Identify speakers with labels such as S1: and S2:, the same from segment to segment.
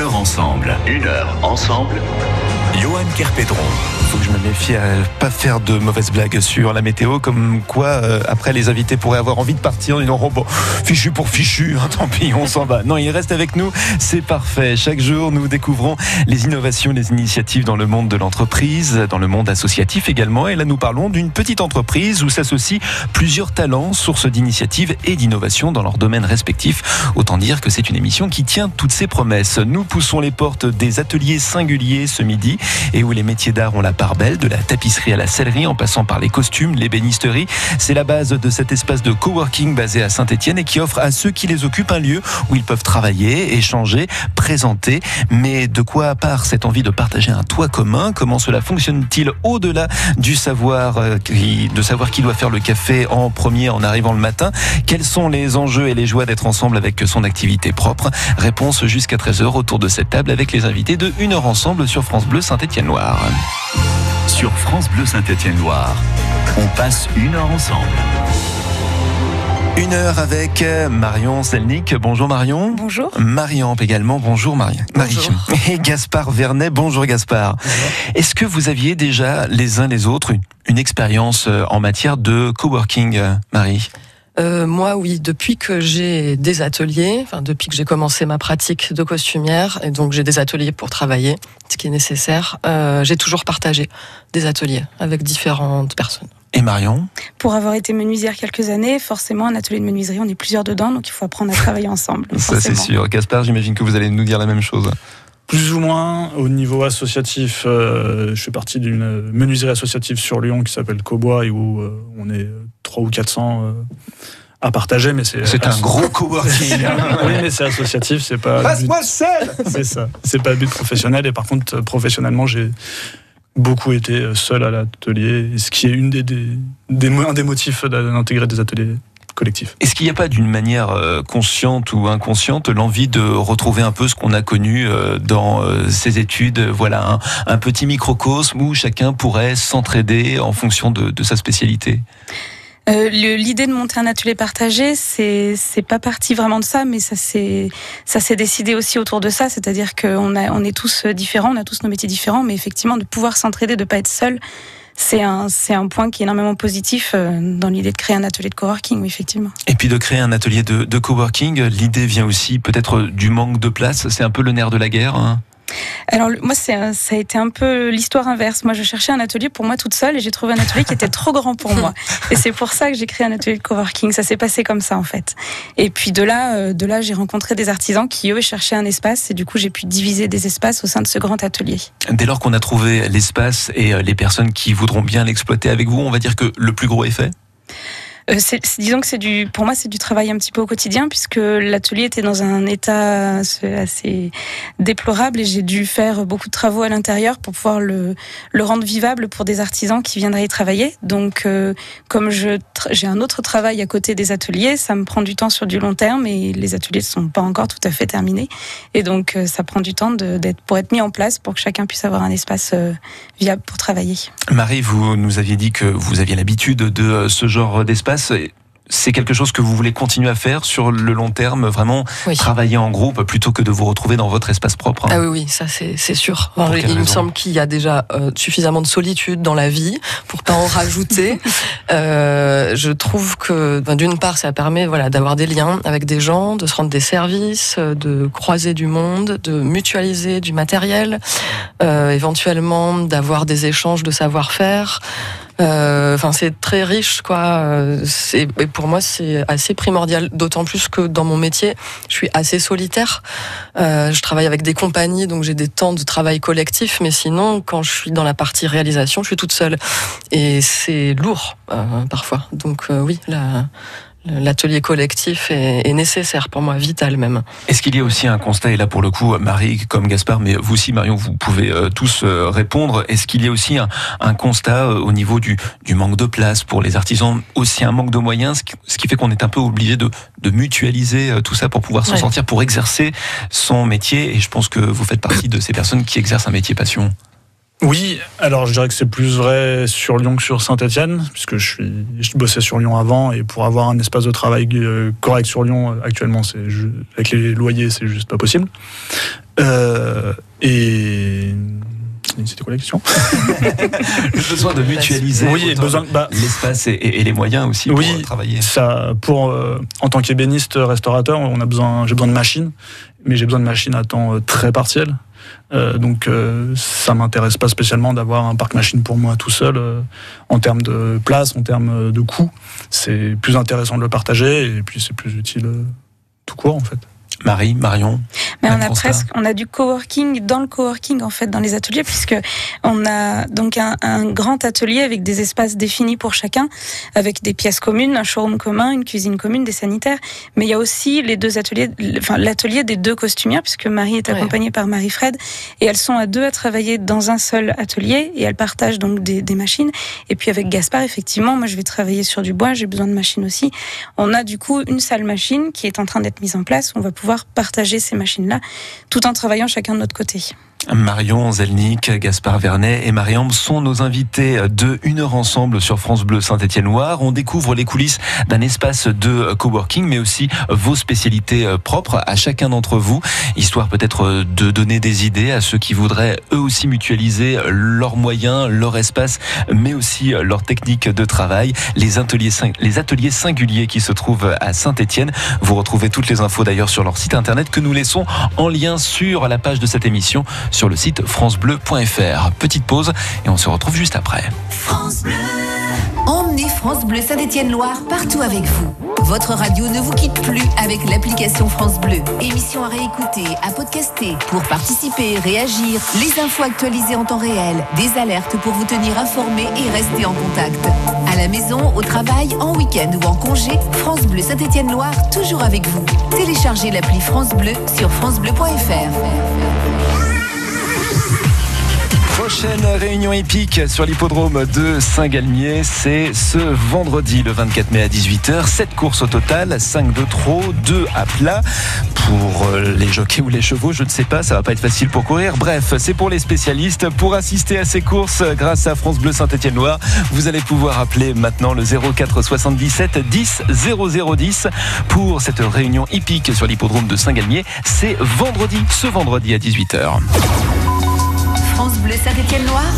S1: Une heure ensemble. Une heure ensemble. Johan Kerpedron.
S2: Faut que je me méfie à pas faire de mauvaises blagues sur la météo, comme quoi euh, après les invités pourraient avoir envie de partir en disant oh, bon, fichu pour fichu, hein, tant pis, on s'en va. Non, il reste avec nous, c'est parfait. Chaque jour, nous découvrons les innovations, les initiatives dans le monde de l'entreprise, dans le monde associatif également. Et là, nous parlons d'une petite entreprise où s'associent plusieurs talents, sources d'initiatives et d'innovations dans leur domaine respectif. Autant dire que c'est une émission qui tient toutes ses promesses. Nous poussons les portes des ateliers singuliers ce midi et où les métiers d'art ont la part belle, de la tapisserie à la sellerie en passant par les costumes, l'ébénisterie. C'est la base de cet espace de coworking basé à Saint-Etienne et qui offre à ceux qui les occupent un lieu où ils peuvent travailler, échanger, présenter. Mais de quoi à part cette envie de partager un toit commun? Comment cela fonctionne-t-il au-delà du savoir, euh, de savoir qui doit faire le café en premier en arrivant le matin? Quels sont les enjeux et les joies d'être ensemble avec son activité propre? Réponse jusqu'à 13h autour de cette table avec les invités de Une heure ensemble sur France Bleu Saint-Étienne-Loire.
S1: Sur France Bleu Saint-Étienne-Loire, on passe une heure ensemble.
S2: Une heure avec euh, Marion Selnick. Bonjour Marion.
S3: Bonjour.
S2: Marion également. Bonjour Marie. Marie. Et Gaspard Vernet. Bonjour Gaspard. Est-ce que vous aviez déjà les uns les autres une, une expérience euh, en matière de coworking, euh, Marie?
S3: Euh, moi, oui, depuis que j'ai des ateliers, enfin depuis que j'ai commencé ma pratique de costumière, et donc j'ai des ateliers pour travailler, ce qui est nécessaire, euh, j'ai toujours partagé des ateliers avec différentes personnes.
S2: Et Marion?
S4: Pour avoir été menuisière quelques années, forcément, un atelier de menuiserie, on est plusieurs dedans, donc il faut apprendre à travailler ensemble.
S2: Ça, c'est sûr. Gaspard, j'imagine que vous allez nous dire la même chose.
S5: Plus ou moins au niveau associatif, euh, je fais partie d'une menuiserie associative sur Lyon qui s'appelle Cobois et où euh, on est 3 ou 400 euh, à partager, mais c'est.
S2: C'est un gros coworking.
S5: oui, mais c'est associatif, c'est pas.
S2: Passe-moi seul
S5: C'est ça. C'est pas but professionnel et par contre, professionnellement, j'ai beaucoup été seul à l'atelier, ce qui est une des, des, des, un des motifs d'intégrer des ateliers collectifs.
S2: Est-ce qu'il n'y a pas d'une manière euh, consciente ou inconsciente l'envie de retrouver un peu ce qu'on a connu euh, dans ces études Voilà, un, un, petit microcosme où chacun pourrait s'entraider en fonction de, de sa spécialité?
S4: Euh, L'idée de monter un atelier partagé, c'est c'est pas parti vraiment de ça, mais ça s'est ça s'est décidé aussi autour de ça, c'est-à-dire qu'on a on est tous différents, on a tous nos métiers différents, mais effectivement de pouvoir s'entraider, de pas être seul, c'est un, c'est un point qui est énormément positif dans l'idée de créer un atelier de coworking, oui, effectivement.
S2: Et puis de créer un atelier de, de coworking, l'idée vient aussi peut-être du manque de place, c'est un peu le nerf de la guerre hein
S4: alors moi, ça a été un peu l'histoire inverse. Moi, je cherchais un atelier pour moi toute seule et j'ai trouvé un atelier qui était trop grand pour moi. Et c'est pour ça que j'ai créé un atelier de coworking. Ça s'est passé comme ça en fait. Et puis de là, de là, j'ai rencontré des artisans qui eux cherchaient un espace et du coup, j'ai pu diviser des espaces au sein de ce grand atelier.
S2: Dès lors qu'on a trouvé l'espace et les personnes qui voudront bien l'exploiter avec vous, on va dire que le plus gros est fait?
S4: Euh, disons que c'est du, pour moi, c'est du travail un petit peu au quotidien puisque l'atelier était dans un état assez déplorable et j'ai dû faire beaucoup de travaux à l'intérieur pour pouvoir le, rendre vivable pour des artisans qui viendraient y travailler. Donc, euh, comme je, j'ai un autre travail à côté des ateliers, ça me prend du temps sur du long terme et les ateliers ne sont pas encore tout à fait terminés. Et donc, euh, ça prend du temps d'être, pour être mis en place pour que chacun puisse avoir un espace viable pour travailler.
S2: Marie, vous nous aviez dit que vous aviez l'habitude de ce genre d'espace c'est quelque chose que vous voulez continuer à faire sur le long terme, vraiment travailler en groupe plutôt que de vous retrouver dans votre espace propre.
S3: Hein. Ah oui, oui, ça c'est sûr. il me semble qu'il y a déjà euh, suffisamment de solitude dans la vie pour pas en rajouter. euh, je trouve que ben, d'une part, ça permet voilà d'avoir des liens avec des gens, de se rendre des services, de croiser du monde, de mutualiser du matériel, euh, éventuellement d'avoir des échanges de savoir-faire. Euh, enfin, c'est très riche, quoi. Et pour moi, c'est assez primordial. D'autant plus que dans mon métier, je suis assez solitaire. Euh, je travaille avec des compagnies, donc j'ai des temps de travail collectif. Mais sinon, quand je suis dans la partie réalisation, je suis toute seule. Et c'est lourd euh, parfois. Donc oui, la l'atelier collectif est, nécessaire pour moi, vital même.
S2: Est-ce qu'il y a aussi un constat, et là pour le coup, Marie comme Gaspard, mais vous aussi Marion, vous pouvez euh, tous euh, répondre, est-ce qu'il y a aussi un, constat euh, au niveau du, du, manque de place pour les artisans, aussi un manque de moyens, ce qui, fait qu'on est un peu obligé de, de mutualiser tout ça pour pouvoir s'en sortir, pour exercer son métier, et je pense que vous faites partie de ces personnes qui exercent un métier passion.
S5: Oui, alors je dirais que c'est plus vrai sur Lyon que sur Saint-Etienne, puisque je suis, je bossais sur Lyon avant et pour avoir un espace de travail euh, correct sur Lyon, euh, actuellement, c'est avec les loyers, c'est juste pas possible. et c'était quoi la question?
S2: Le besoin de mutualiser
S5: oui,
S2: bah, l'espace et, les moyens aussi
S5: pour
S2: travailler.
S5: Ça, pour, en tant qu'ébéniste restaurateur, on a besoin, j'ai besoin de machines, mais j'ai besoin de machines à temps très partiel. Euh, donc euh, ça m'intéresse pas spécialement d'avoir un parc machine pour moi tout seul euh, en termes de place, en termes de coût. C'est plus intéressant de le partager et puis c'est plus utile tout court en fait.
S2: Marie, Marion.
S4: Mais on a presque, on a du coworking dans le coworking en fait dans les ateliers puisque on a donc un, grand atelier avec des espaces définis pour chacun, avec des pièces communes, un showroom commun, une cuisine commune, des sanitaires. Mais il y a aussi les deux ateliers, enfin l'atelier des deux costumières puisque Marie est accompagnée par Marie-Fred et elles sont à deux à travailler dans un seul atelier et elles partagent donc des, des machines. Et puis avec Gaspard, effectivement, moi je vais travailler sur du bois, j'ai besoin de machines aussi. On a du coup une salle machine qui est en train d'être mise en place. On va pouvoir partager ces machines-là tout en travaillant chacun de notre côté.
S2: Marion Zelnik, Gaspard Vernet et Mariam sont nos invités de Une heure ensemble sur France Bleu Saint-Étienne-Loire. On découvre les coulisses d'un espace de coworking, mais aussi vos spécialités propres à chacun d'entre vous, histoire peut-être de donner des idées à ceux qui voudraient eux aussi mutualiser leurs moyens, leur espace, mais aussi leur technique de travail. Les ateliers, les ateliers singuliers qui se trouvent à Saint-Étienne. Vous retrouvez toutes les infos d'ailleurs sur leur site internet que nous laissons en lien sur la page de cette émission sur le site francebleu.fr. Petite pause et on se retrouve juste après.
S6: France Bleu. Emmenez France Bleu Saint-Étienne-Loire partout avec vous. Votre radio ne vous quitte plus avec l'application France Bleu. Émission à réécouter, à podcaster. Pour participer, réagir, les infos actualisées en temps réel, des alertes pour vous tenir informé et rester en contact. À la maison, au travail, en week-end ou en congé, France Bleu Saint-Étienne-Loire, toujours avec vous. Téléchargez l'appli France Bleu sur francebleu.fr.
S2: Prochaine réunion épique sur l'hippodrome de Saint-Galmier, c'est ce vendredi le 24 mai à 18h. 7 courses au total, 5 de trop, 2 à plat. Pour euh, les jockeys ou les chevaux, je ne sais pas, ça va pas être facile pour courir. Bref, c'est pour les spécialistes. Pour assister à ces courses, grâce à France Bleu Saint-Étienne-Loire, vous allez pouvoir appeler maintenant le 04 77 10 0010 pour cette réunion hippique sur l'hippodrome de Saint-Galmier. C'est vendredi, ce vendredi à 18h.
S6: France Bleu Saint-Étienne-Loire.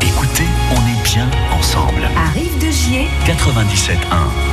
S1: Écoutez, on est bien ensemble.
S6: Arrive de Gier.
S1: 97.1.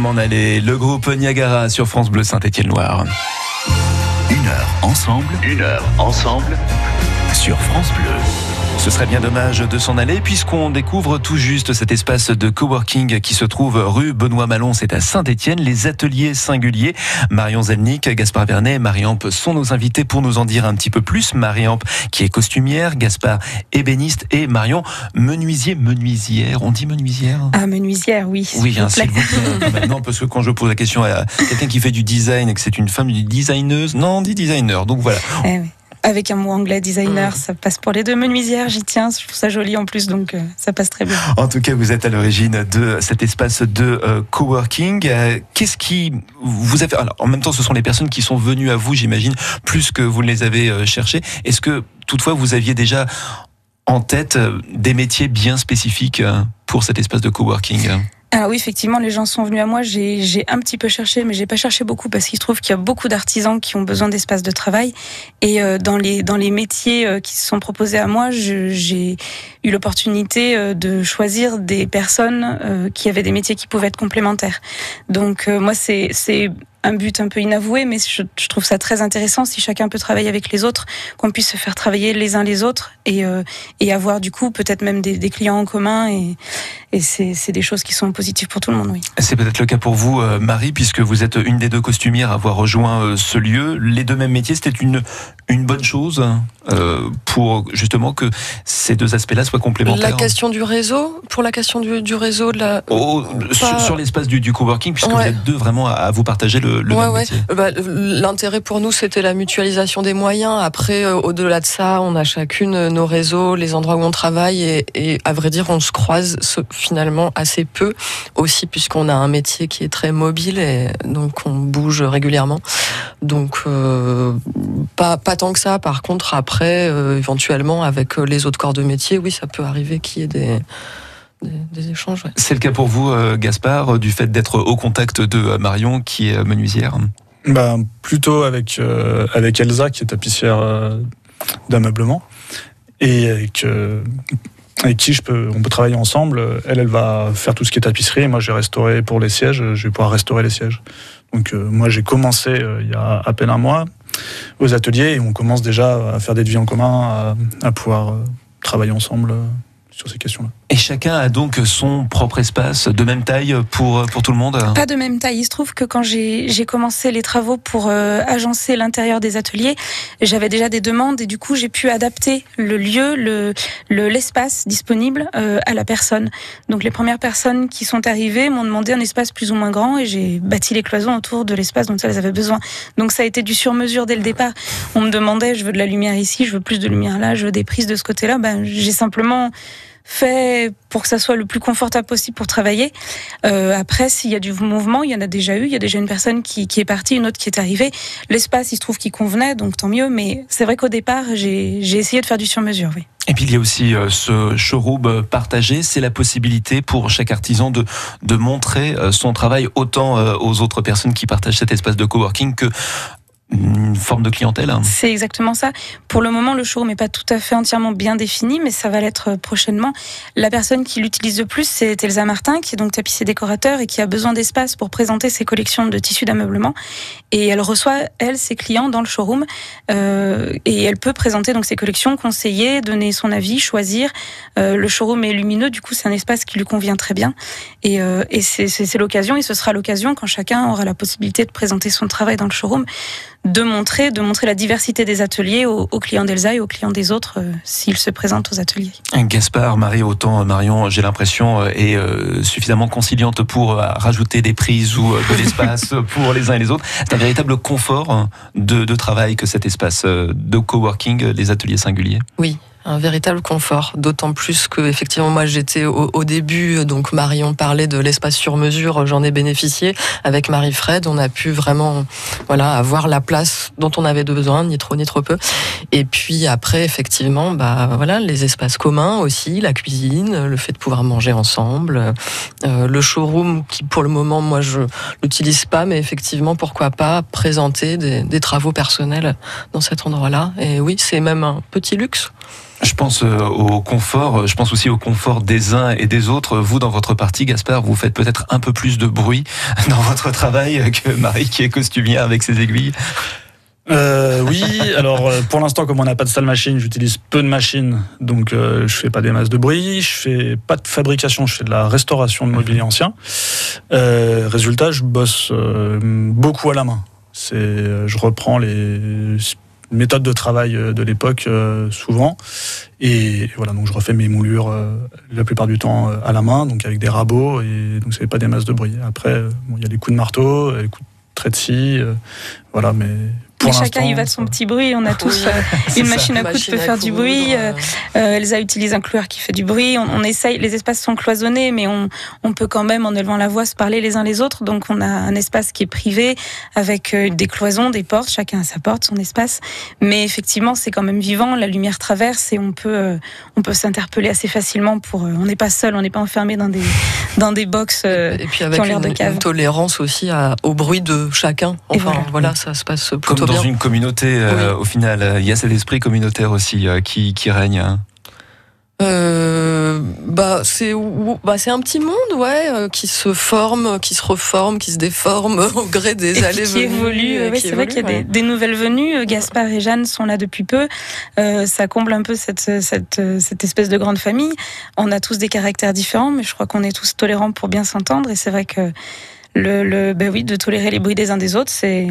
S2: m'en aller. Le groupe Niagara sur France Bleu Saint-Étienne-Loire.
S1: Une heure ensemble, une heure ensemble sur France Bleu.
S2: Ce serait bien dommage de s'en aller puisqu'on découvre tout juste cet espace de coworking qui se trouve rue Benoît Malon, c'est à Saint-Étienne, les ateliers singuliers. Marion Zelnick, Gaspard Vernet, Mariamp sont nos invités pour nous en dire un petit peu plus. Mariamp qui est costumière, Gaspard ébéniste et Marion menuisier, menuisière. On dit menuisière
S4: Ah, menuisière, oui.
S2: Oui, hein, s'il vous plaît. non, parce que quand je pose la question à quelqu'un qui fait du design et que c'est une femme, une designeuse, non, on dit designer. Donc voilà.
S4: Eh oui avec un mot anglais designer, mm. ça passe pour les deux menuisières, j'y tiens, je trouve ça joli en plus, donc euh, ça passe très bien.
S2: En tout cas, vous êtes à l'origine de cet espace de euh, coworking. Euh, qu'est-ce qui vous a fait Alors, en même temps, ce sont les personnes qui sont venues à vous, j'imagine, plus que vous ne les avez cherchées. Est-ce que toutefois vous aviez déjà en tête des métiers bien spécifiques pour cet espace de coworking?
S4: Alors oui, effectivement, les gens sont venus à moi. J'ai un petit peu cherché, mais j'ai pas cherché beaucoup parce qu'il se trouve qu'il y a beaucoup d'artisans qui ont besoin d'espace de travail. Et euh, dans les dans les métiers euh, qui se sont proposés à moi, j'ai eu l'opportunité euh, de choisir des personnes qui avaient des métiers qui pouvaient être complémentaires. Donc moi, c'est c'est un but un peu inavoué, mais je, trouve ça très intéressant si chacun peut travailler avec les autres, qu'on puisse se faire travailler les uns les autres et, euh, et avoir du coup peut-être même des, des, clients en commun et, et c'est des choses qui sont positives pour tout le monde. Oui.
S2: C'est peut-être le cas pour vous, euh, Marie, puisque vous êtes une des deux costumières à avoir rejoint euh, ce lieu. Les deux mêmes métiers, c'était une, une bonne chose pour justement que ces deux aspects-là soient complémentaires.
S3: La question du réseau, pour la question du, du réseau, de la...
S2: Oh, sur, l'espace du, du coworking, puisque vous êtes deux vraiment à, à vous partager le
S3: bah, l'intérêt pour nous, c'était la mutualisation des moyens. Après, euh, au-delà de ça, on a chacune nos réseaux, les endroits où on travaille, et, à vrai dire, on se croise finalement assez peu aussi, puisqu'on a un métier qui est très mobile et donc on bouge régulièrement. Donc, euh, pas, pas tant que ça. Par contre, après, euh, éventuellement, avec les autres corps de métier, oui, ça peut arriver qu'il y ait des des, échanges.
S2: C'est le cas pour vous, euh, Gaspard, du fait d'être au contact de euh, Marion, qui est menuisière
S5: bah, Plutôt avec, euh, avec Elsa, qui est tapissière d'ameublement, et avec, avec qui je peux, on peut travailler ensemble. Elle, elle va faire tout ce qui est tapisserie, et moi, j'ai restauré pour les sièges, je vais pouvoir restaurer les sièges. Donc, moi, j'ai commencé il y a à peine un mois aux ateliers, et on commence déjà à faire des devis en commun, à, à pouvoir travailler ensemble sur ces questions-là.
S2: Et chacun a donc son propre espace de même taille pour, pour tout le monde
S4: Pas de même taille. Il se trouve que quand j'ai commencé les travaux pour euh, agencer l'intérieur des ateliers, j'avais déjà des demandes et du coup j'ai pu adapter le lieu, le l'espace disponible euh, à la personne. Donc les premières personnes qui sont arrivées m'ont demandé un espace plus ou moins grand et j'ai bâti les cloisons autour de l'espace dont elles avaient besoin. Donc ça a été du sur-mesure dès le départ. On me demandait, je veux de la lumière ici, je veux plus de lumière là, je veux des prises de ce côté-là. Ben, j'ai simplement fait pour que ça soit le plus confortable possible pour travailler. Euh, après, s'il y a du mouvement, il y en a déjà eu. Il y a déjà une personne qui, qui est partie, une autre qui est arrivée. L'espace, il se trouve qu'il convenait, donc tant mieux. Mais c'est vrai qu'au départ, j'ai essayé de faire du sur-mesure.
S2: Et puis il y a aussi euh, ce showroom partagé, c'est la possibilité pour chaque artisan de, de montrer euh, son travail autant aux autres personnes qui partagent cet espace de coworking que une forme de clientèle.
S4: C'est exactement ça. Pour le moment, le showroom n'est pas tout à fait entièrement bien défini, mais ça va l'être prochainement. La personne qui l'utilise le plus, c'est Elsa Martin, qui est donc tapissier décorateur et qui a besoin d'espace pour présenter ses collections de tissus d'ameublement. Et elle reçoit, elle, ses clients dans le showroom euh, et elle peut présenter donc ses collections, conseiller, donner son avis, choisir. Euh, le showroom est lumineux, du coup, c'est un espace qui lui convient très bien. Et, euh, et c'est l'occasion, et ce sera l'occasion quand chacun aura la possibilité de présenter son travail dans le showroom de montrer, de montrer la diversité des ateliers aux, clients d'Elsa et aux clients des autres euh, s'ils se présentent aux ateliers.
S2: Gaspard, Marie, autant Marion, j'ai l'impression, euh, est euh, suffisamment conciliante pour rajouter des prises ou de l'espace pour les uns et les autres. C'est un véritable confort de, de travail que cet espace de coworking, les ateliers singuliers.
S3: Oui, un véritable confort, d'autant plus que effectivement moi j'étais au, début, donc Marion parlait de l'espace sur mesure, j'en ai bénéficié avec Marie-Fred, on a pu vraiment voilà avoir la place dont on avait besoin, ni trop ni trop peu. Et puis après effectivement bah voilà les espaces communs aussi, la cuisine, le fait de pouvoir manger ensemble, euh, le showroom qui pour le moment moi je l'utilise pas, mais effectivement pourquoi pas présenter des, des travaux personnels dans cet endroit-là. Et oui c'est même un petit luxe.
S2: Je pense euh, au confort, je pense aussi au confort des uns et des autres. Vous, dans votre partie, Gaspard, vous faites peut-être un peu plus de bruit dans votre travail que Marie qui est costumière avec ses aiguilles.
S5: Euh, oui, alors euh, pour l'instant, comme on n'a pas de salle machine, j'utilise peu de machines, donc euh, je fais pas des masses de bruit, je fais pas de fabrication, je fais de la restauration de mobilier ancien. Euh, résultat, je bosse beaucoup à la main. C'est, je reprends les méthodes de travail de l'époque souvent, et voilà, donc je refais mes moulures la plupart du temps à la main, donc avec des rabots, et donc c'est pas des masses de bruit. Après, il y a les coups de marteau, les coups de trait de scie, voilà, mais
S4: mais chacun y va de son petit bruit. On a tous euh, une machine à coudre qui peut faire du bruit. Euh, euh, Elsa utilise un cloueur qui fait du bruit. On, essaye. Les espaces sont cloisonnés, mais on, on, peut quand même, en élevant la voix, se parler les uns les autres. Donc on a un espace qui est privé avec des cloisons, des portes. Chacun a sa porte, son espace. Mais effectivement, c'est quand même vivant. La lumière traverse et on peut, on peut s'interpeller assez facilement. Pour, on n'est pas seul, on n'est pas enfermé dans des, dans des box et puis avec qui ont l'air de cave.
S3: Une tolérance aussi à, au bruit de chacun. Enfin, voilà. ça se passe plutôt
S2: dans une communauté, euh, au final, il y a cet esprit communautaire aussi euh, qui, qui règne. Hein.
S3: Euh, bah c'est bah c'est un petit monde ouais euh, qui se forme qui se reforme qui se déforme au gré des allées
S4: qui évolue c'est vrai qu'il y a des, nouvelles venues. Gaspard et Jeanne sont là depuis peu. Ça comble un peu cette, cette, cette espèce de grande famille. On a tous des caractères différents mais je crois qu'on est tous tolérants pour bien s'entendre. Et c'est vrai que le, le ben oui de tolérer les bruits des uns des autres c'est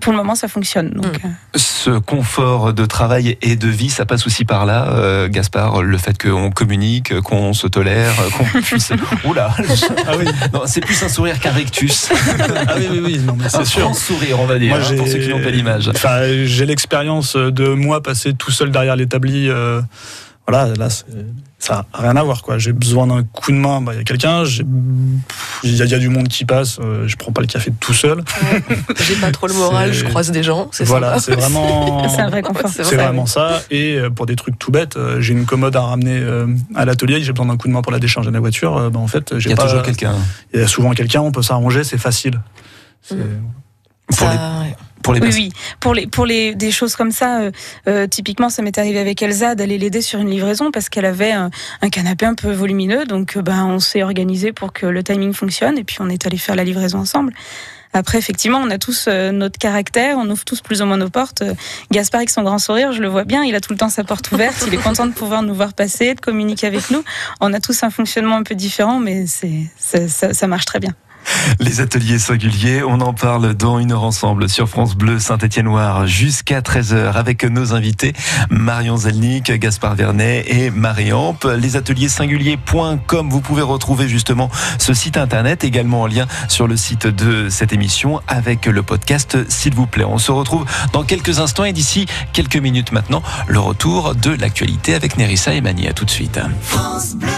S4: pour le moment, ça fonctionne. Donc, hmm.
S2: euh. Ce confort de travail et de vie, ça passe aussi par là, euh, Gaspard, le fait qu'on communique, qu'on se tolère, qu'on puisse. Oula ah oui. C'est plus un sourire qu'un rectus.
S5: ah oui, oui, oui, non, mais c'est sûr. Un
S2: sourire, on va dire, hein, pour ceux qui n'ont pas l'image.
S5: J'ai l'expérience de moi passer tout seul derrière l'établi. Euh, voilà, là, ça n'a rien à voir. quoi. J'ai besoin d'un coup de main, bah, il y a quelqu'un, il y, a du monde qui passe, euh, je prends pas le café tout seul.
S3: J'ai pas trop le moral, je croise des gens, c'est
S5: Voilà, c'est vraiment,
S4: c'est vrai
S5: vraiment ça. Et euh, pour des trucs tout bêtes, euh, j'ai une commode à ramener à l'atelier, j'ai besoin d'un coup de main pour la décharger de la voiture. Bah, en fait,
S2: j'ai il y a toujours quelqu'un.
S5: Il y a souvent quelqu'un, on peut s'arranger, c'est facile.
S4: Mm. Pour oui, oui. Pour les, pour les, des choses comme ça, euh, euh, typiquement, ça m'est arrivé avec Elsa d'aller l'aider sur une livraison parce qu'elle avait un, canapé un peu volumineux. Donc, euh, ben, on s'est organisé pour que le timing fonctionne et puis on est allé faire la livraison ensemble. Après, effectivement, on a tous notre caractère, on ouvre tous plus ou moins nos portes. Gaspard, avec son grand sourire, je le vois bien, il a tout le temps sa porte ouverte, il est content de pouvoir nous voir passer, de communiquer avec nous. On a tous un fonctionnement un peu différent, mais c'est, ça, ça marche très bien.
S2: Les ateliers singuliers, on en parle dans une heure ensemble sur France Bleu Saint-Étienne-Noir jusqu'à 13h avec nos invités Marion Zelnick, Gaspard Vernet et Marie-Ampe. Les ateliers singuliers.com, vous pouvez retrouver justement ce site internet également en lien sur le site de cette émission avec le podcast s'il vous plaît. On se retrouve dans quelques instants et d'ici quelques minutes maintenant, le retour de l'actualité avec Nerissa et Mani. À tout de suite.
S6: France Bleu.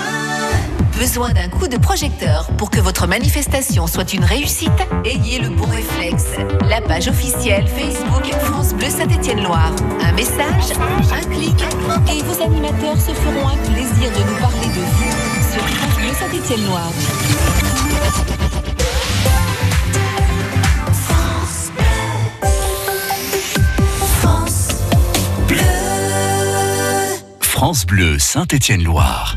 S6: Besoin d'un coup de projecteur pour que votre manifestation soit une réussite Ayez le bon réflexe. La page officielle Facebook France Bleu Saint-Étienne-Loire. Un message, un clic, et vos animateurs se feront un plaisir de nous parler de vous sur France Bleu Saint-Étienne-Loire.
S1: France Bleu Saint-Étienne-Loire.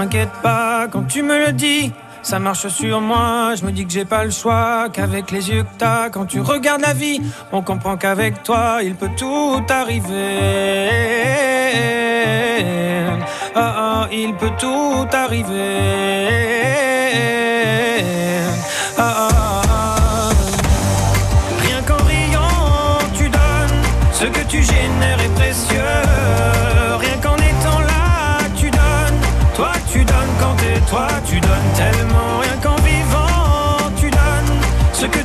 S7: T'inquiète pas quand tu me le dis. Ça marche sur moi, je me dis que j'ai pas le choix, qu'avec les yeux que t'as, quand tu regardes la vie, on comprend qu'avec toi, il peut tout arriver. Ah ah, il peut tout arriver.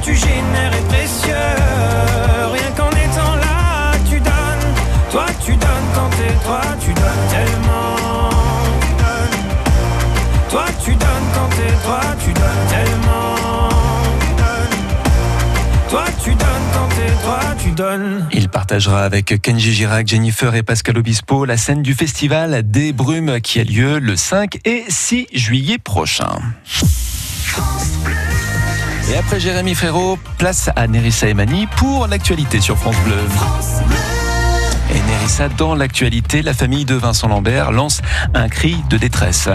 S7: Tu génères est précieux. Rien qu'en étant là, tu donnes. Toi, tu donnes quand t'es toi, tu donnes tellement. Tu donnes. Toi, tu donnes quand t'es toi, tu donnes tellement. Tu donnes. Toi, tu donnes quand t'es toi, tu donnes.
S2: Il partagera avec Kenji Girac, Jennifer et Pascal Obispo la scène du festival des Brumes qui a lieu le 5 et 6 juillet prochain. Et après Jérémy Frérot, place à Nerissa Emani pour l'actualité sur France Bleu. Dans l'actualité, la famille de Vincent Lambert lance un cri de détresse.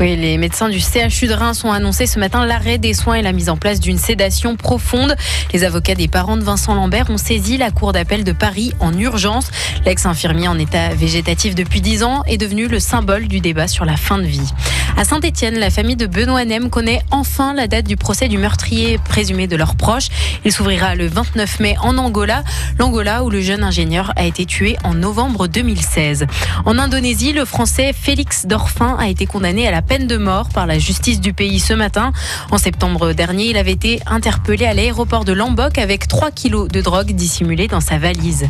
S8: Oui, les médecins du CHU de Reims ont annoncé ce matin l'arrêt des soins et la mise en place d'une sédation profonde. Les avocats des parents de Vincent Lambert ont saisi la cour d'appel de Paris en urgence. L'ex-infirmier en état végétatif depuis 10 ans est devenu le symbole du débat sur la fin de vie. À Saint-Etienne, la famille de Benoît Nem connaît enfin la date du procès du meurtrier présumé de leurs proches. Il s'ouvrira le 29 mai en Angola, l'Angola où le jeune ingénieur a été tué en novembre 2016. En Indonésie, le français Félix Dorfin a été condamné à la peine de mort par la justice du pays ce matin. En septembre dernier, il avait été interpellé à l'aéroport de Lombok avec 3 kilos de drogue dissimulée dans sa valise.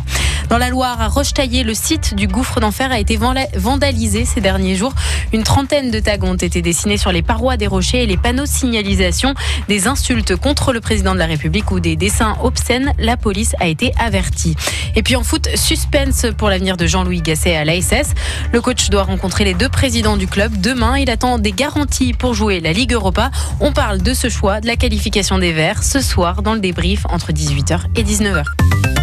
S8: Dans la Loire, à Rochetaillé, le site du gouffre d'enfer a été vandalisé ces derniers jours. Une trentaine de tags ont été dessinés sur les parois des rochers et les panneaux de signalisation. Des insultes contre le président de la République ou des dessins obscènes. La police a été avertie. Et puis en foot, suspense pour l'avenir de Jean-Louis Gasset à l'ASS. Le coach doit rencontrer les deux présidents du club demain. Il attend des garanties pour jouer la Ligue Europa. On parle de ce choix, de la qualification des Verts, ce soir dans le débrief entre 18h et 19h.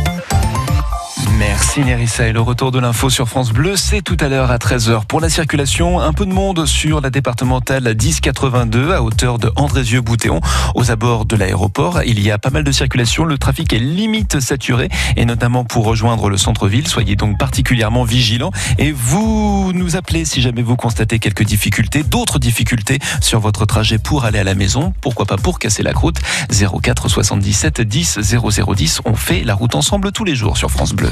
S2: Merci Nerissa et le retour de l'info sur France Bleu, c'est tout à l'heure à 13h. Pour la circulation, un peu de monde sur la départementale 1082 à hauteur de Andrézieux-Boutéon aux abords de l'aéroport. Il y a pas mal de circulation, le trafic est limite saturé et notamment pour rejoindre le centre-ville. Soyez donc particulièrement vigilants et vous nous appelez si jamais vous constatez quelques difficultés, d'autres difficultés sur votre trajet pour aller à la maison, pourquoi pas pour casser la croûte. 04 77 10 0010, on fait la route ensemble tous les jours sur France Bleu.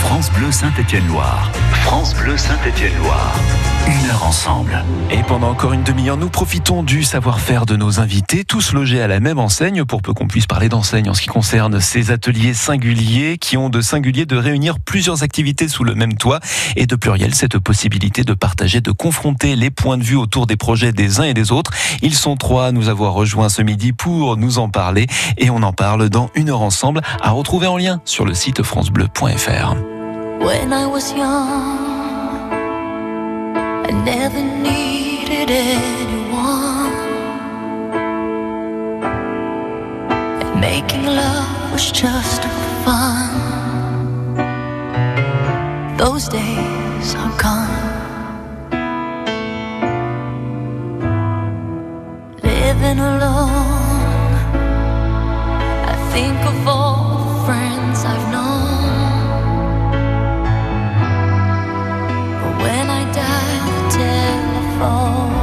S1: France Bleu Saint-Étienne-Loire. France Bleu Saint-Étienne-Loire. Une heure ensemble.
S2: Et pendant encore une demi-heure, nous profitons du savoir-faire de nos invités, tous logés à la même enseigne, pour peu qu'on puisse parler d'enseigne en ce qui concerne ces ateliers singuliers qui ont de singulier de réunir plusieurs activités sous le même toit et de pluriel cette possibilité de partager, de confronter les points de vue autour des projets des uns et des autres. Ils sont trois à nous avoir rejoints ce midi pour nous en parler et on en parle dans une heure ensemble à retrouver en lien sur le site francebleu.fr.
S9: When I was young, I never needed anyone. And making love was just fun. Those days are gone. Living alone, I think of
S10: all
S9: 哦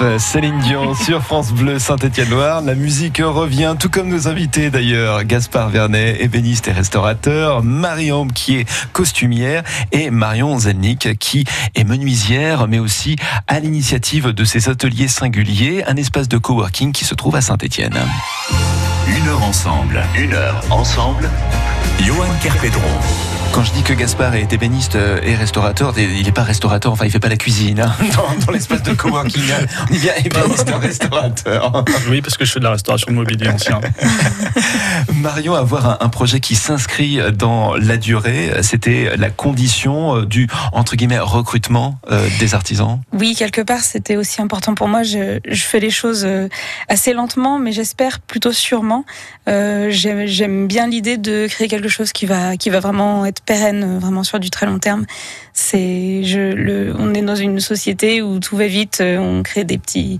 S9: Euh, Céline Dion sur France Bleu Saint-Étienne-Loire. La musique revient, tout comme nos invités d'ailleurs, Gaspard Vernet, ébéniste et restaurateur, Marie-Ambe qui est costumière et Marion Zelnik qui est menuisière, mais aussi à l'initiative de ces ateliers singuliers, un espace de coworking qui se trouve à Saint-Étienne.
S1: Une heure ensemble, une heure ensemble. Johan Kerpedron.
S9: Quand je dis que Gaspard est ébéniste et restaurateur, il n'est pas restaurateur, enfin il fait pas la cuisine hein, dans, dans l'espace de coworking. On est bien ébéniste restaurateur.
S5: Oui, parce que je fais de la restauration de mobilier ancien.
S9: Marion, avoir un, un projet qui s'inscrit dans la durée, c'était la condition euh, du entre guillemets recrutement euh, des artisans.
S4: Oui, quelque part, c'était aussi important pour moi. Je, je fais les choses euh, assez lentement, mais j'espère plutôt sûrement. Euh, J'aime bien l'idée de créer quelque chose qui va, qui va vraiment être pérenne, euh, vraiment sur du très long terme. C'est, on est dans une société où tout va vite. euh, On crée des petits,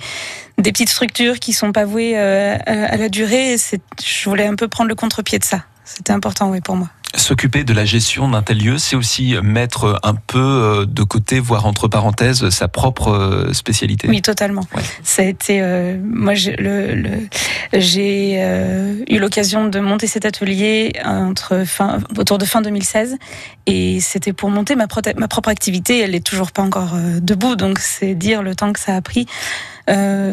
S4: des petites structures qui sont pas vouées à, la durée. Je voulais un peu prendre le contre-pied de ça. C'était important, pour moi.
S9: S'occuper de la gestion d'un tel lieu, c'est aussi mettre un peu euh, de côté, voire entre parenthèses, sa propre euh, spécialité.
S4: Oui, totalement.
S9: Ouais.
S4: Ça a été, euh, moi, j'ai le, le- j'ai, euh, eu l'occasion de monter cet atelier entre fin, autour de fin 2016, et c'était pour monter ma, ma propre activité. Elle est toujours pas encore euh, debout, donc c'est dire le temps que ça a pris. Euh,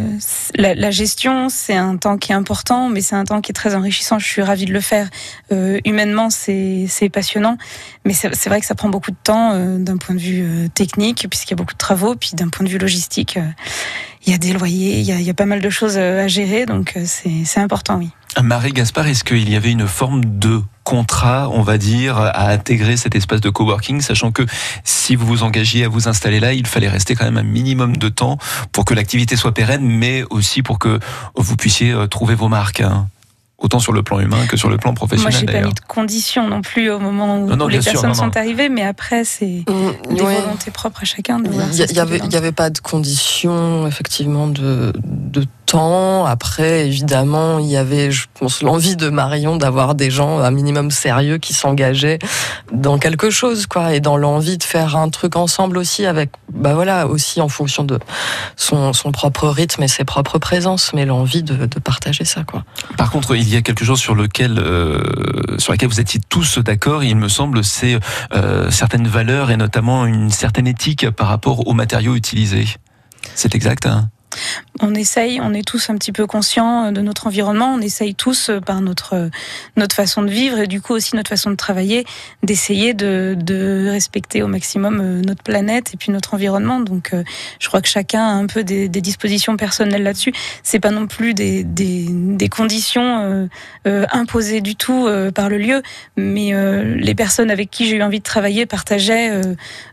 S4: la, gestion, c'est un temps qui est important, mais c'est un temps qui est très enrichissant. Je suis ravie de le faire. Euh, humainement, c'est passionnant, mais c'est vrai que ça prend beaucoup de temps euh, d'un point de vue technique, puisqu'il y a beaucoup de travaux, puis d'un point de vue logistique. il y a des loyers, il y a, il y a pas mal de choses à gérer, donc c'est important, oui.
S2: Marie Gaspard, est-ce qu'il y avait une forme de contrat, on va dire, à intégrer cet espace de coworking, sachant que si vous vous engagiez à vous installer là, il fallait rester quand même un minimum de temps pour que l'activité soit pérenne, mais aussi pour que vous puissiez trouver vos marques. Hein autant sur le plan humain que sur le plan professionnel.
S4: Moi, j'ai pas mis de conditions non plus au moment où, les personnes sont arrivées, mais après, c'est mmh, des volontés propres à chacun.
S3: Il n'y avait pas de conditions, effectivement, de, de temps. Après, évidemment, il y avait, je pense, l'envie de Marion d'avoir des gens un minimum sérieux qui s'engageaient dans quelque chose, quoi, et dans l'envie de faire un truc ensemble aussi avec, bah voilà, aussi en fonction de son, propre rythme et ses propres présences, mais l'envie de, partager ça, quoi.
S2: Par contre, il y a quelque chose sur lequel, euh, sur lequel vous étiez tous d'accord, il me semble, c'est euh, certaines valeurs et notamment une certaine éthique par rapport aux matériaux utilisés. C'est exact hein?
S4: On essaye, on est tous un petit peu conscients euh, de notre environnement, on essaye tous euh, par notre euh, notre façon de vivre et du coup aussi notre façon de travailler, d'essayer de, respecter au maximum notre planète et puis notre environnement. Donc je crois que chacun a un peu des, dispositions personnelles là-dessus. C'est pas non plus des, des, conditions imposées du tout par le lieu, mais les personnes avec qui j'ai eu envie de travailler partageaient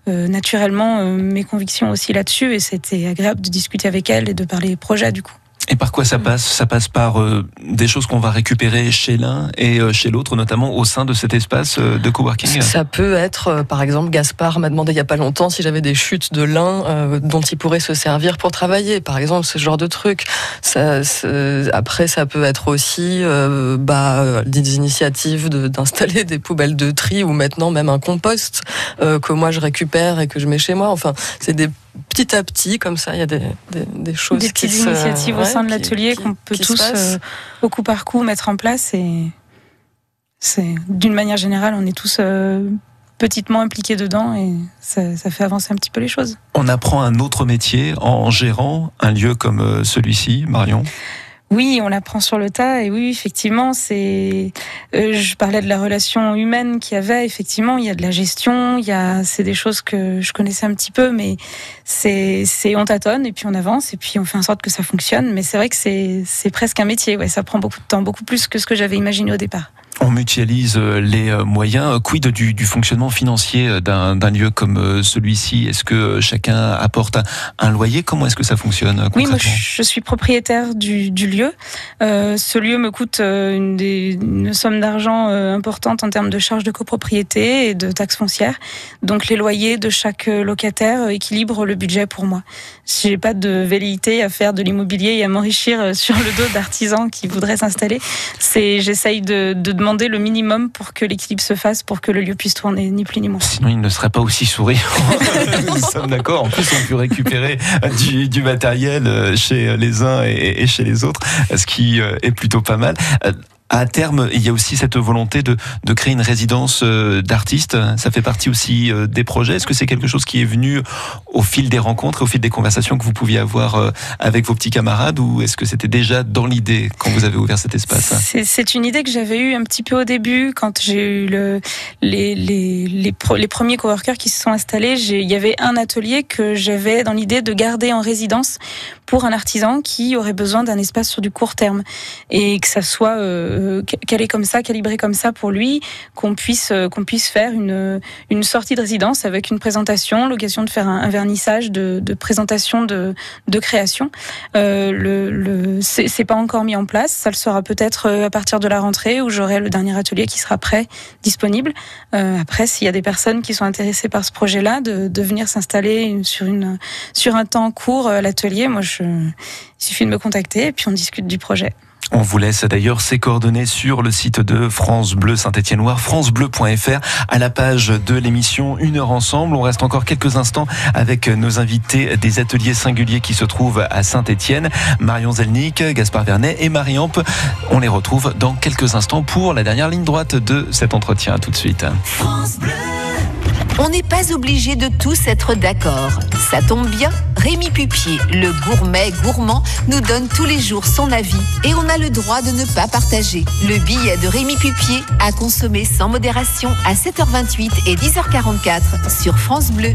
S4: naturellement mes convictions aussi là-dessus et c'était agréable de discuter avec elles de parler les projets du coup.
S2: Et par quoi ça passe? Ça passe par euh, des choses qu'on va récupérer chez l'un et euh, chez l'autre, notamment au sein de cet espace euh, de coworking?
S3: Ça peut être, par exemple, Gaspard m'a demandé il y a pas longtemps si j'avais des chutes de lin dont il pourrait se servir pour travailler, par exemple, ce genre de truc. Ça, après, ça peut être aussi bah, des initiatives d'installer des poubelles de tri ou maintenant même un compost que moi je récupère et que je mets chez moi. Enfin, c'est des petit à petit, comme ça, il y a des, des, choses
S4: des petites initiatives au sein de l'atelier qu'on peut tous, euh, au coup par coup, mettre en place. Et c'est d'une manière générale, on est tous euh, petitement impliqués dedans et ça, ça, fait avancer un petit peu les choses.
S2: On apprend un autre métier en gérant un lieu comme euh, celui-ci, Marion?
S4: Oui, on l'apprend sur le tas et oui, effectivement, c'est. Euh, je parlais de la relation humaine qu'il y avait. Effectivement, il y a de la gestion, il y a. C'est des choses que je connaissais un petit peu, mais c'est c'est on tâtonne et puis on avance et puis on fait en sorte que ça fonctionne. Mais c'est vrai que c'est c'est presque un métier. Ouais, ça prend beaucoup de temps, beaucoup plus que ce que j'avais imaginé au départ
S2: on mutualise euh, les euh, moyens. Quid du, du fonctionnement financier euh, d'un lieu comme celui-ci? Est-ce que chacun apporte un, loyer? Comment est-ce que ça fonctionne
S4: Oui, moi je suis propriétaire du, du lieu. Euh, ce lieu me coûte une, des, une somme d'argent importante en termes de charges de copropriété et de taxes foncières. Donc les loyers de chaque locataire équilibrent le budget pour moi. J'ai pas de velléité à faire de l'immobilier et à m'enrichir sur le dos d'artisans qui voudraient s'installer. J'essaye de, de demander le minimum pour que l'équilibre se fasse, pour que le lieu puisse tourner, ni plus ni moins.
S2: Sinon, il ne serait pas aussi souriant. Nous sommes d'accord. En plus, on peut récupérer du, du, matériel euh, chez les uns et, et, chez les autres, ce qui euh, est plutôt pas mal à terme, il y a aussi cette volonté de, de créer une résidence euh, d'artistes. Ça fait partie aussi euh, des projets. Est-ce que c'est quelque chose qui est venu au fil des rencontres au fil des conversations que vous pouviez avoir euh, avec vos petits camarades ou est-ce que c'était déjà dans l'idée quand vous avez ouvert cet espace?
S4: C'est une idée que j'avais eue un petit peu au début quand j'ai eu le, les, les, les, les, premiers coworkers qui se sont installés. Il y avait un atelier que j'avais dans l'idée de garder en résidence pour un artisan qui aurait besoin d'un espace sur du court terme et que ça soit euh, calé comme ça, calibré comme ça pour lui, qu'on puisse euh, qu'on puisse faire une une sortie de résidence avec une présentation, l'occasion de faire un, vernissage de, de, présentation de de création. Euh, le, le c'est pas encore mis en place, ça le sera peut-être euh, à partir de la rentrée où j'aurai le dernier atelier qui sera prêt, disponible. Euh, après, s'il y a des personnes qui sont intéressées par ce projet-là, de, de venir s'installer sur une sur un temps court à l'atelier, moi il suffit de me contacter et puis on discute du projet.
S2: On vous laisse d'ailleurs ces coordonnées sur le site de France Bleu Saint-Étienne Noir, francebleu.fr, à la page de l'émission Une heure ensemble. On reste encore quelques instants avec nos invités des ateliers singuliers qui se trouvent à Saint-Étienne, Marion Zelnick, Gaspard Vernet et Marie-Ampe. On les retrouve dans quelques instants pour la dernière ligne droite de cet entretien. tout de suite. France Bleu.
S6: On n'est pas obligé de tous être d'accord. Ça tombe bien, Rémi Pupier, le gourmet gourmand, nous donne tous les jours son avis et on a le droit de ne pas partager. Le billet de Rémi Pupier à consommer sans modération à 7h28 et 10h44 sur France Bleu.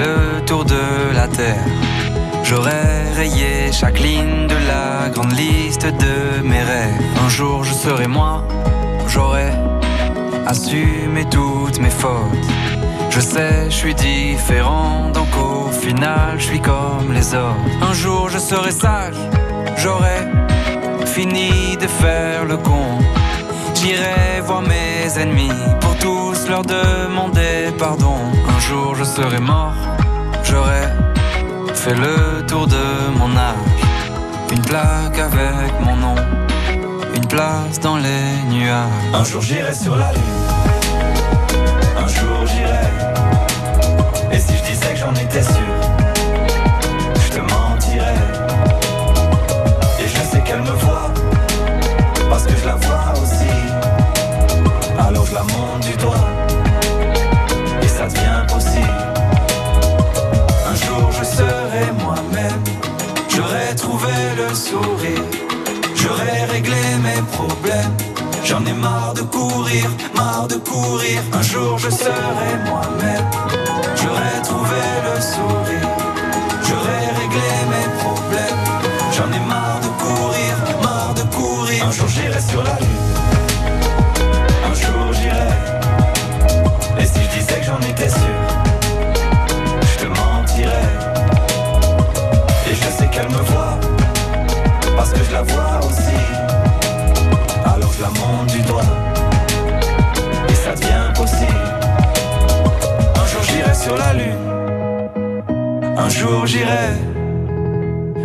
S11: le tour de la terre. J'aurais rayé chaque ligne de la grande liste de mes rêves. Un jour je serai moi, j'aurais assumé toutes mes fautes. Je sais, je suis différent, donc au final je suis comme les autres. Un jour je serai sage, j'aurais fini de faire le con. J'irai voir mes ennemis pour tous leur demander pardon. Un jour je serai mort, j'aurai fait le tour de mon âge. Une plaque avec mon nom, une place dans les nuages. Un jour j'irai sur la lune, courir. Un jour je serai moi-même,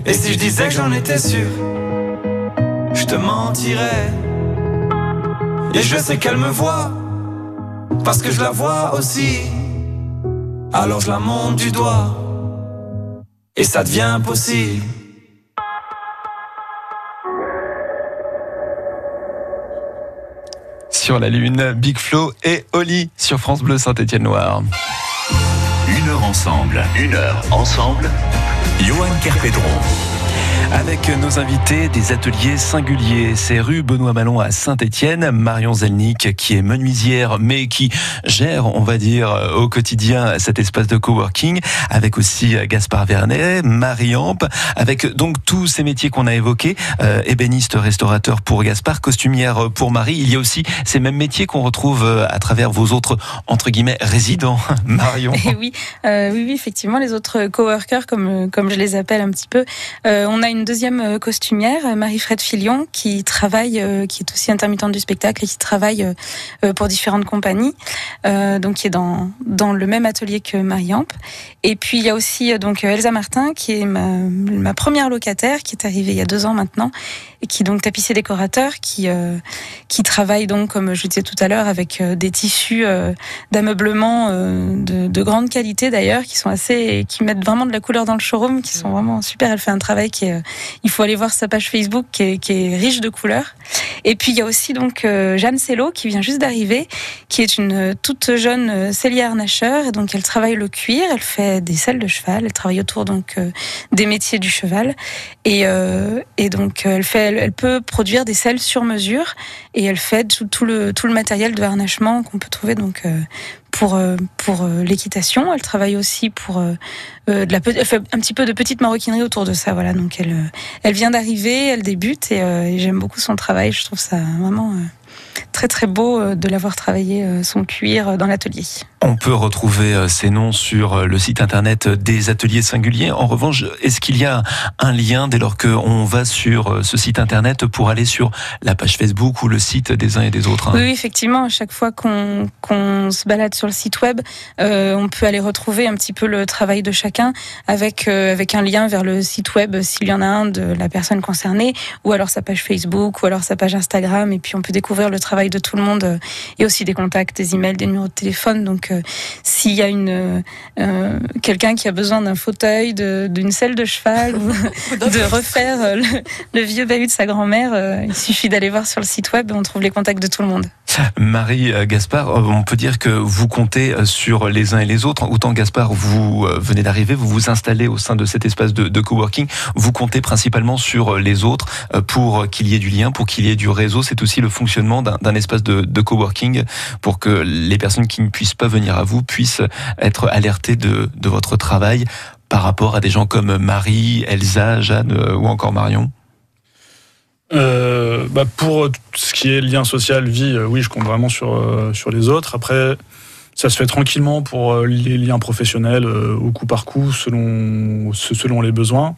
S11: Et si je disais que j'en étais sûr, je te mentirais. Et je sais qu'elle me voit, parce que je la vois aussi. Alors je la monte du doigt, et ça devient possible. Sur la Lune,
S2: Big Flo et Oli sur France Bleu Saint-Étienne-Noir.
S1: Une heure ensemble, une heure ensemble. Johan Kerpedron.
S2: Avec nos invités des ateliers singuliers, c'est rue Benoît Malon à Saint-Étienne, Marion Zelnick qui est menuisière mais qui gère, on va dire, au quotidien cet espace de coworking, avec aussi Gaspard Vernet, Marie Amp, avec donc tous ces métiers qu'on a évoqués, euh, ébéniste, restaurateur pour Gaspard, costumière pour Marie. Il y a aussi ces mêmes métiers qu'on retrouve à travers vos autres entre guillemets résidents, Marion.
S4: Et oui, euh, oui, oui, effectivement, les autres coworkers, comme comme je les appelle un petit peu, euh, on a deuxième costumière, Marie-Fred Filion, qui travaille, euh, qui est aussi intermittente du spectacle et qui travaille euh, pour différentes compagnies, euh, donc qui est dans, dans le même atelier que Marie-Amp. Et puis il y a aussi donc Elsa Martin, qui est ma, première locataire, qui est arrivée il y a deux ans maintenant, qui est donc tapissier décorateur, qui, qui travaille donc, comme je disais tout à l'heure, avec des tissus d'ameublement de, de grande qualité d'ailleurs, qui sont assez, qui mettent vraiment de la couleur dans le showroom, qui sont vraiment super. Elle fait un travail qui est il faut aller voir sa page Facebook qui est, riche de couleurs. Et puis il y a aussi donc euh, Jeanne Sello qui vient juste d'arriver, qui est une toute jeune cellière nageur. Et donc elle travaille le cuir, elle fait des selles de cheval, elle travaille autour donc des métiers du cheval. Et donc elle fait, elle, peut produire des selles sur mesure et elle fait tout, le tout le matériel de harnachement qu'on peut trouver donc pour euh, pour euh, l'équitation. Elle travaille aussi pour euh, un petit peu de petite maroquinerie autour de ça. Voilà, donc elle elle vient d'arriver, elle débute et, j'aime beaucoup son travail. Je trouve ça vraiment très très beau de l'avoir travaillé son cuir dans l'atelier.
S2: On peut retrouver ces noms sur le site internet des ateliers singuliers. En revanche, est-ce qu'il y a un lien dès lors qu'on va sur ce site internet pour aller sur la page Facebook ou le site des uns et des autres
S4: hein? Oui, effectivement, à chaque fois qu'on se balade sur le site web, euh, on peut aller retrouver un petit peu le travail de chacun avec, euh, avec un lien vers le site web s'il y en a un de la personne concernée, ou alors sa page Facebook, ou alors sa page Instagram, et puis on peut découvrir le travail de tout le monde, euh, et aussi des contacts, des emails, des numéros de téléphone. Donc s'il y a une quelqu'un qui a besoin d'un fauteuil, d'une selle de cheval, ou de refaire le, vieux bahut de sa grand-mère, il suffit d'aller voir sur le site web et on trouve les contacts de tout le monde.
S2: Marie Gaspard, on peut dire que vous comptez sur les uns et les autres. Autant Gaspard, vous venez d'arriver, vous vous installez au sein de cet espace de, de coworking. Vous comptez principalement sur les autres pour qu'il y ait du lien, pour qu'il y ait du réseau. C'est aussi le fonctionnement d'un espace de, de, coworking pour que les personnes qui ne puissent pas venir à vous puissent être alertées de, votre travail par rapport à des gens comme Marie, Elsa, Jeanne ou encore Marion?
S5: Euh, bah Pour ce qui est lien social, vie, euh, oui, je compte vraiment sur, euh, sur les autres. Après, ça se fait tranquillement pour euh, les liens professionnels, au coup par coup, selon, selon les besoins.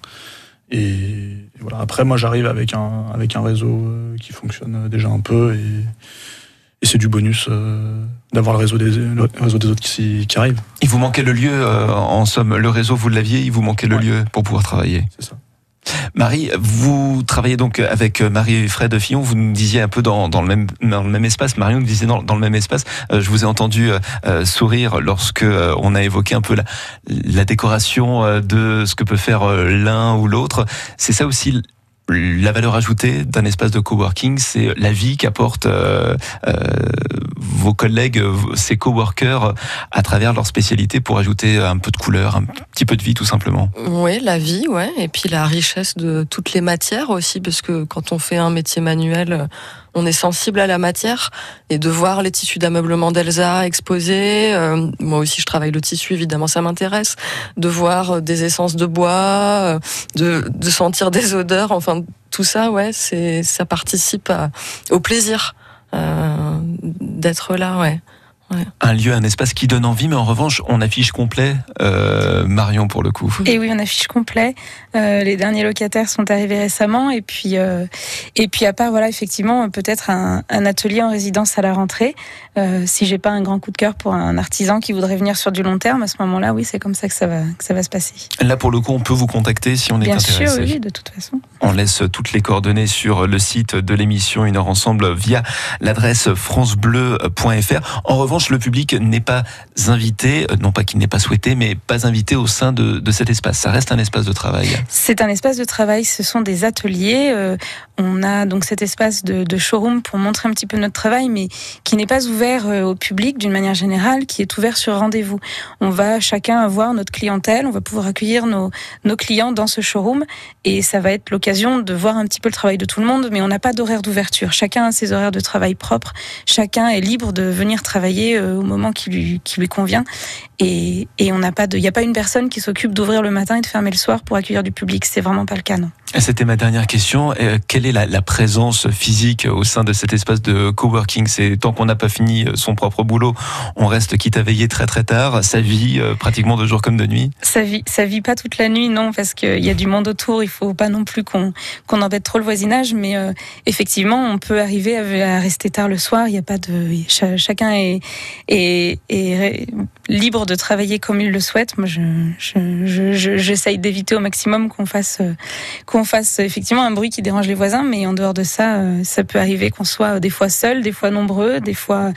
S5: Et, voilà. Après, moi, j'arrive avec un, avec un réseau qui fonctionne déjà un peu et c'est du bonus d'avoir le réseau des, le réseau des autres qui, qui arrive.
S2: Il vous manquait le lieu, en somme, le réseau, vous l'aviez, il vous manquait le lieu pour pouvoir travailler.
S5: C'est ça.
S2: Marie, vous travaillez donc avec Marie-Fred Fillon, vous nous disiez un peu dans, le, même, dans le même espace, Marion nous disait dans, dans le même espace, euh, je vous ai entendu euh, euh, sourire lorsque on a évoqué un peu la, la décoration de ce que peut faire l'un ou l'autre. C'est ça aussi la valeur ajoutée d'un espace de coworking, c'est la vie qu'apportent euh, euh, vos collègues, ces coworkers, à travers leur spécialité pour ajouter un peu de couleur, un petit peu de vie tout simplement.
S3: Oui, la vie, ouais, et puis la richesse de toutes les matières aussi, parce que quand on fait un métier manuel, on est sensible à la matière et de voir les tissus d'ameublement d'Elsa exposés. Euh, moi aussi, je travaille le tissu, évidemment, ça m'intéresse. De voir euh, des essences de bois, euh, de, de sentir des odeurs. Enfin, tout ça, ouais, c'est ça participe au plaisir d'être là, ouais.
S2: Un lieu, un espace qui donne envie, mais en revanche, on affiche complet, euh, Marion, pour le coup.
S4: Et oui, on affiche complet. Euh, les derniers locataires sont arrivés récemment. Et puis, euh, et puis à part, voilà, effectivement, peut-être un, un, atelier en résidence à la rentrée. Si j'ai pas un grand coup de cœur pour un artisan qui voudrait venir sur du long terme, à ce moment-là, oui, c'est comme ça que ça, va, que ça va se passer.
S2: Là, pour le coup, on peut vous contacter si on est
S4: Bien
S2: intéressé.
S4: Bien sûr, oui, de toute façon.
S2: On laisse toutes les coordonnées sur le site de l'émission Une heure ensemble via l'adresse francebleu.fr. En revanche, le public n'est pas invité, euh, non pas qu'il n'est pas souhaité, mais pas invité au sein de, cet espace. Ça reste un espace de travail.
S4: C'est un espace de travail, ce sont des ateliers. Euh, on a donc cet espace de, showroom pour montrer un petit peu notre travail, mais qui n'est pas ouvert euh, au public d'une manière générale, qui est ouvert sur rendez-vous. On va chacun avoir notre clientèle, on va pouvoir accueillir nos clients dans ce showroom, et ça va être l'occasion de voir un petit peu le travail de tout le monde, mais on n'a pas d'horaire d'ouverture. Chacun a ses horaires de travail propres, chacun est libre de venir travailler au moment qui lui, qui lui convient. Et, et on n'a pas de, il n'y a pas une personne qui s'occupe d'ouvrir le matin et de fermer le soir pour accueillir du public. C'est vraiment pas le cas, non.
S2: C'était ma dernière question. Euh, quelle est la, présence physique au sein de cet espace de coworking? C'est tant qu'on n'a pas fini son propre boulot, on reste quitte à veiller très très tard. Ça vit euh, pratiquement de jour comme de nuit?
S4: Ça vit, pas toute la nuit, non, parce qu'il y a du monde autour. Il faut pas non plus qu'on qu'on embête trop le voisinage, mais euh, effectivement, on peut arriver à, rester tard le soir. Il y a pas de, chacun est, est, libre de travailler comme il le souhaite. Moi, je, j'essaye je, d'éviter au maximum qu'on fasse qu'on fasse effectivement un bruit qui dérange les voisins, mais en dehors de ça, euh, ça peut arriver qu'on soit des fois seul, des fois nombreux, des fois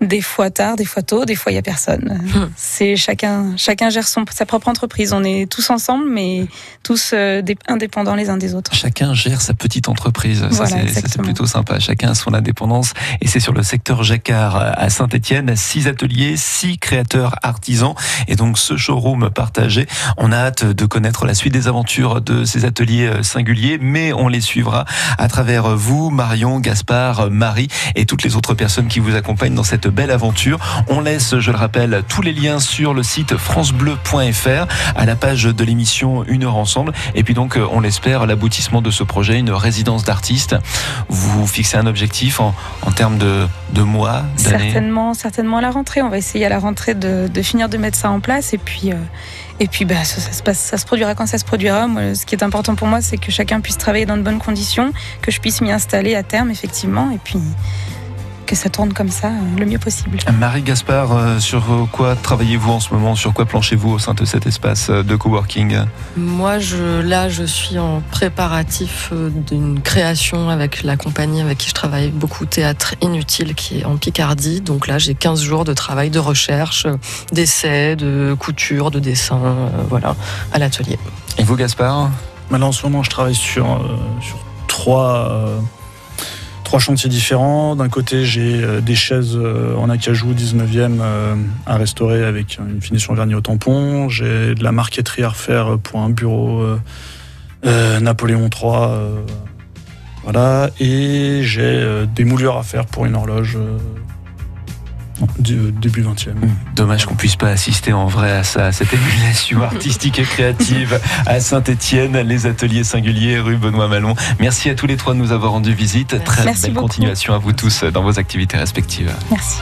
S4: des fois tard, des fois tôt, des fois il y a personne.
S3: Hmm.
S4: C'est chacun, chacun gère son, sa propre entreprise. On est tous ensemble, mais tous euh, dé- indépendants les uns des autres.
S2: Chacun gère sa petite entreprise.
S4: Voilà,
S2: c'est- ça, c'est plutôt sympa. Chacun a son indépendance. Et c'est sur le secteur Jacquard à Saint-Etienne. Six ateliers, six créateurs artisans. Et donc, ce showroom partagé. On a hâte de connaître la suite des aventures de ces ateliers euh, singuliers, mais on les suivra à travers vous, Marion, Gaspard, Marie et toutes les autres personnes qui vous accompagnent dans cette belle aventure. On laisse, je le rappelle, tous les liens sur le site francebleu.fr à la page de l'émission Une heure ensemble. Et puis donc, euh, on l'espère, l'aboutissement de ce projet, une résidence d'artistes. Vous fixez un objectif en, termes de, mois, d'années
S4: Certainement, certainement à la rentrée. On va essayer à la rentrée de, finir de mettre ça en place et puis. euh, et puis, bah, ça, ça se passe, ça se produira quand ça se produira. Moi, ce qui est important pour moi, c'est que chacun puisse travailler dans de bonnes conditions, que je puisse m'y installer à terme, effectivement, et puis que ça tourne comme ça euh, le mieux possible.
S2: Marie Gaspard, euh, sur quoi travaillez-vous en ce moment? Sur quoi planchez-vous au sein de cet espace euh, de coworking?
S3: Moi, je, là, je suis en préparatif d'une création avec la compagnie avec qui je travaille beaucoup, Théâtre Inutile, qui est en Picardie. Donc là, j'ai 15 jours de travail, de recherche, d'essais, de couture, de dessin, euh, voilà, à l'atelier.
S2: Et vous, Gaspard?
S5: Maintenant, en ce moment, je travaille sur, euh, sur trois, euh, trois chantiers différents. D'un côté, j'ai euh, des chaises euh, en acajou 19e euh, à restaurer avec une finition vernis au tampon. J'ai de la marqueterie à refaire pour un bureau Napoléon III. voilà. Et j'ai des moulures à faire pour une horloge du début 20e.
S2: Dommage qu'on puisse pas assister en vrai à ça, à cette émulation artistique et créative à Saint-Étienne, les ateliers singuliers rue Benoît Malon. Merci à tous les trois de nous avoir rendu visite. Très
S4: Merci
S2: belle
S4: beaucoup.
S2: continuation à vous tous dans vos activités respectives.
S4: Merci.